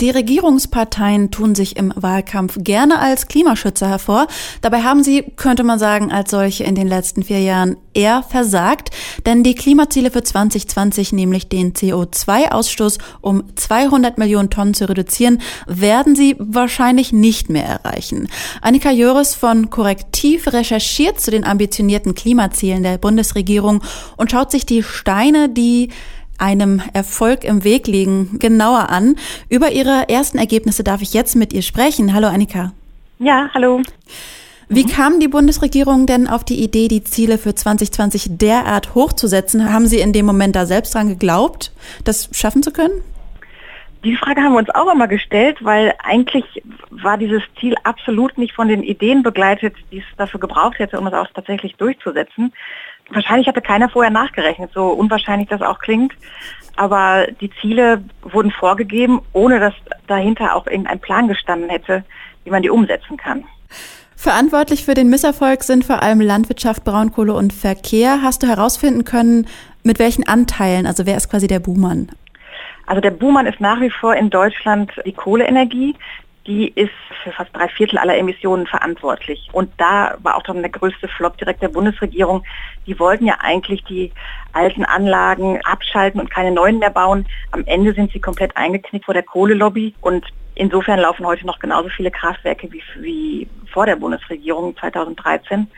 Die Regierungsparteien tun sich im Wahlkampf gerne als Klimaschützer hervor. Dabei haben sie, könnte man sagen, als solche in den letzten vier Jahren eher versagt. Denn die Klimaziele für 2020, nämlich den CO2-Ausstoß um 200 Millionen Tonnen zu reduzieren, werden sie wahrscheinlich nicht mehr erreichen. Annika Jöris von Korrektiv recherchiert zu den ambitionierten Klimazielen der Bundesregierung und schaut sich die Steine, die einem Erfolg im Weg liegen, genauer an. Über Ihre ersten Ergebnisse darf ich jetzt mit ihr sprechen. Hallo Annika. Ja, hallo. Wie kam die Bundesregierung denn auf die Idee, die Ziele für 2020 derart hochzusetzen? Haben Sie in dem Moment da selbst dran geglaubt, das schaffen zu können? Die Frage haben wir uns auch immer gestellt, weil eigentlich war dieses Ziel absolut nicht von den Ideen begleitet, die es dafür gebraucht hätte, um es auch tatsächlich durchzusetzen. Wahrscheinlich hatte keiner vorher nachgerechnet, so unwahrscheinlich das auch klingt. Aber die Ziele wurden vorgegeben, ohne dass dahinter auch irgendein Plan gestanden hätte, wie man die umsetzen kann. Verantwortlich für den Misserfolg sind vor allem Landwirtschaft, Braunkohle und Verkehr. Hast du herausfinden können, mit welchen Anteilen, also wer ist quasi der Buhmann? Also der Buhmann ist nach wie vor in Deutschland die Kohleenergie die ist für fast drei Viertel aller Emissionen verantwortlich. Und da war auch dann der größte Flop direkt der Bundesregierung. Die wollten ja eigentlich die alten Anlagen abschalten und keine neuen mehr bauen. Am Ende sind sie komplett eingeknickt vor der Kohlelobby und insofern laufen heute noch genauso viele Kraftwerke wie, wie vor der Bundesregierung 2013.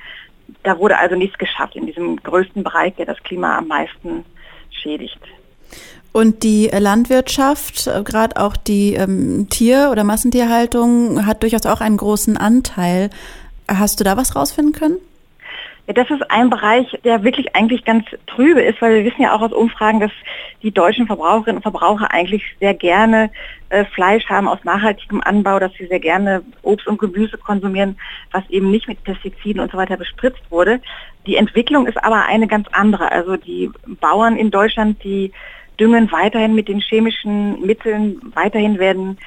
Da wurde also nichts geschafft in diesem größten Bereich, der das Klima am meisten schädigt. Und die Landwirtschaft, äh, gerade auch die ähm, Tier- oder Massentierhaltung, hat durchaus auch einen großen Anteil. Hast du da was rausfinden können? Ja, das ist ein Bereich, der wirklich eigentlich ganz trübe ist, weil wir wissen ja auch aus Umfragen, dass die deutschen Verbraucherinnen und Verbraucher eigentlich sehr gerne äh, Fleisch haben aus nachhaltigem Anbau, dass sie sehr gerne Obst und Gemüse konsumieren, was eben nicht mit Pestiziden und so weiter bespritzt wurde. Die Entwicklung ist aber eine ganz andere. Also die Bauern in Deutschland, die düngen weiterhin mit den chemischen Mitteln. Weiterhin werden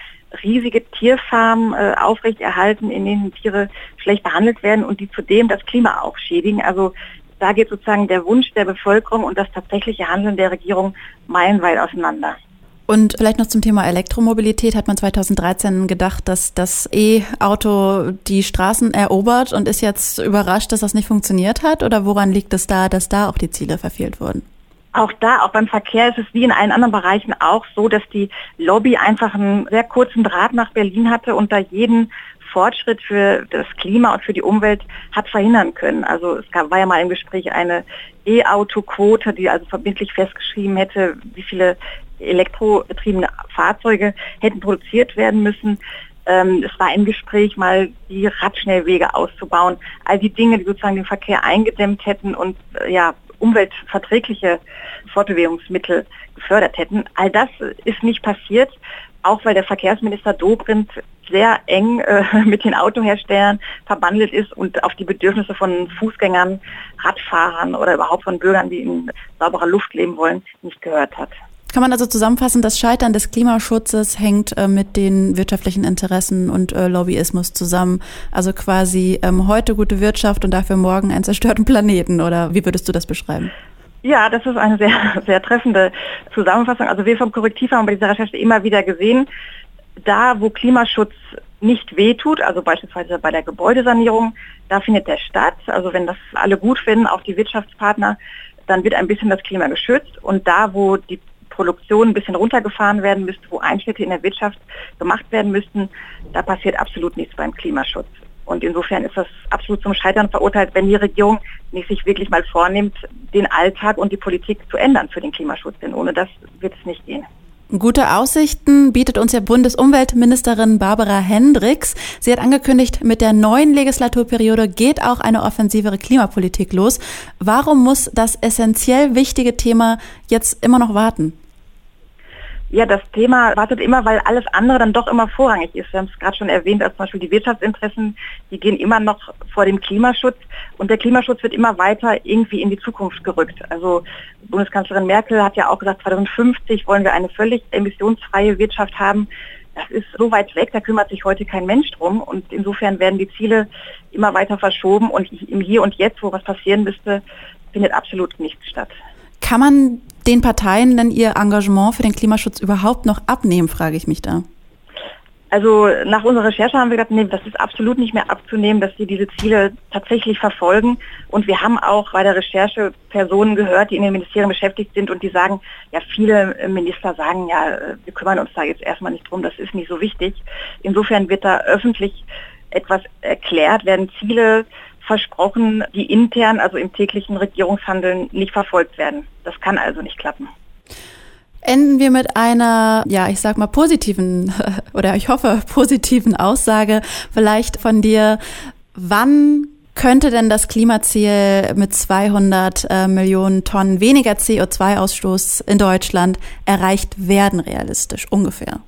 riesige Tierfarmen äh, aufrechterhalten, in denen Tiere schlecht behandelt werden und die zudem das Klima auch schädigen. Also da geht sozusagen der Wunsch der Bevölkerung und das tatsächliche Handeln der Regierung meilenweit auseinander. Und vielleicht noch zum Thema Elektromobilität hat man 2013 gedacht, dass das E-Auto die Straßen erobert und ist jetzt überrascht, dass das nicht funktioniert hat? Oder woran liegt es da, dass da auch die Ziele verfehlt wurden? Auch da, auch beim Verkehr ist es wie in allen anderen Bereichen auch so, dass die Lobby einfach einen sehr kurzen Draht nach Berlin hatte und da jeden Fortschritt für das Klima und für die Umwelt hat verhindern können. Also es gab, war ja mal im Gespräch eine E-Auto-Quote, die also verbindlich festgeschrieben hätte, wie viele elektrobetriebene Fahrzeuge hätten produziert werden müssen. Ähm, es war im Gespräch mal die Radschnellwege auszubauen. All die Dinge, die sozusagen den Verkehr eingedämmt hätten und äh, ja, umweltverträgliche Fortbewegungsmittel gefördert hätten. All das ist nicht passiert, auch weil der Verkehrsminister Dobrindt sehr eng äh, mit den Autoherstellern verbandelt ist und auf die Bedürfnisse von Fußgängern, Radfahrern oder überhaupt von Bürgern, die in sauberer Luft leben wollen, nicht gehört hat. Kann man also zusammenfassen, das Scheitern des Klimaschutzes hängt äh, mit den wirtschaftlichen Interessen und äh, Lobbyismus zusammen. Also quasi ähm, heute gute Wirtschaft und dafür morgen einen zerstörten Planeten. Oder wie würdest du das beschreiben? Ja, das ist eine sehr, sehr treffende Zusammenfassung. Also wir vom Korrektiv haben bei dieser Recherche immer wieder gesehen, da wo Klimaschutz nicht wehtut, also beispielsweise bei der Gebäudesanierung, da findet der statt. Also wenn das alle gut finden, auch die Wirtschaftspartner, dann wird ein bisschen das Klima geschützt. Und da, wo die Produktion ein bisschen runtergefahren werden müsste, wo Einschnitte in der Wirtschaft gemacht werden müssten, da passiert absolut nichts beim Klimaschutz. Und insofern ist das absolut zum Scheitern verurteilt, wenn die Regierung nicht sich wirklich mal vornimmt, den Alltag und die Politik zu ändern für den Klimaschutz. Denn ohne das wird es nicht gehen. Gute Aussichten bietet uns ja Bundesumweltministerin Barbara Hendricks. Sie hat angekündigt, mit der neuen Legislaturperiode geht auch eine offensivere Klimapolitik los. Warum muss das essentiell wichtige Thema jetzt immer noch warten? Ja, das Thema wartet immer, weil alles andere dann doch immer vorrangig ist. Wir haben es gerade schon erwähnt, als zum Beispiel die Wirtschaftsinteressen, die gehen immer noch vor dem Klimaschutz und der Klimaschutz wird immer weiter irgendwie in die Zukunft gerückt. Also Bundeskanzlerin Merkel hat ja auch gesagt, 2050 wollen wir eine völlig emissionsfreie Wirtschaft haben. das ist so weit weg, da kümmert sich heute kein Mensch drum. Und insofern werden die Ziele immer weiter verschoben und im Hier und Jetzt, wo was passieren müsste, findet absolut nichts statt. Kann man den Parteien denn ihr Engagement für den Klimaschutz überhaupt noch abnehmen, frage ich mich da. Also nach unserer Recherche haben wir gesagt, nee, das ist absolut nicht mehr abzunehmen, dass sie diese Ziele tatsächlich verfolgen. Und wir haben auch bei der Recherche Personen gehört, die in den Ministerien beschäftigt sind und die sagen, ja, viele Minister sagen, ja, wir kümmern uns da jetzt erstmal nicht drum, das ist nicht so wichtig. Insofern wird da öffentlich etwas erklärt, werden Ziele versprochen, die intern, also im täglichen Regierungshandeln nicht verfolgt werden. Das kann also nicht klappen. Enden wir mit einer, ja, ich sag mal positiven oder ich hoffe positiven Aussage vielleicht von dir. Wann könnte denn das Klimaziel mit 200 äh, Millionen Tonnen weniger CO2-Ausstoß in Deutschland erreicht werden, realistisch ungefähr?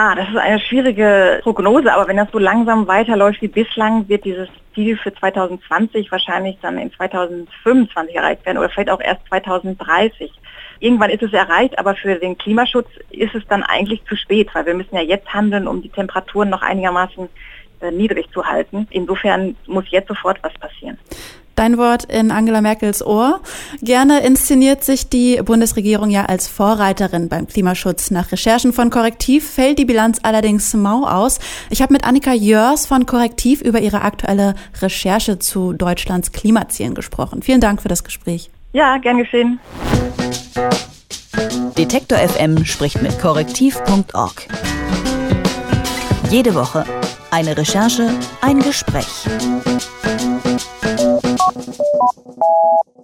Ah, das ist eine schwierige Prognose, aber wenn das so langsam weiterläuft wie bislang, wird dieses Ziel für 2020 wahrscheinlich dann in 2025 erreicht werden oder vielleicht auch erst 2030. Irgendwann ist es erreicht, aber für den Klimaschutz ist es dann eigentlich zu spät, weil wir müssen ja jetzt handeln, um die Temperaturen noch einigermaßen äh, niedrig zu halten. Insofern muss jetzt sofort was passieren. Dein Wort in Angela Merkels Ohr. Gerne inszeniert sich die Bundesregierung ja als Vorreiterin beim Klimaschutz. Nach Recherchen von Korrektiv fällt die Bilanz allerdings mau aus. Ich habe mit Annika Jörs von Korrektiv über ihre aktuelle Recherche zu Deutschlands Klimazielen gesprochen. Vielen Dank für das Gespräch. Ja, gern geschehen. Detektor FM spricht mit korrektiv.org. Jede Woche eine Recherche, ein Gespräch. Thank you.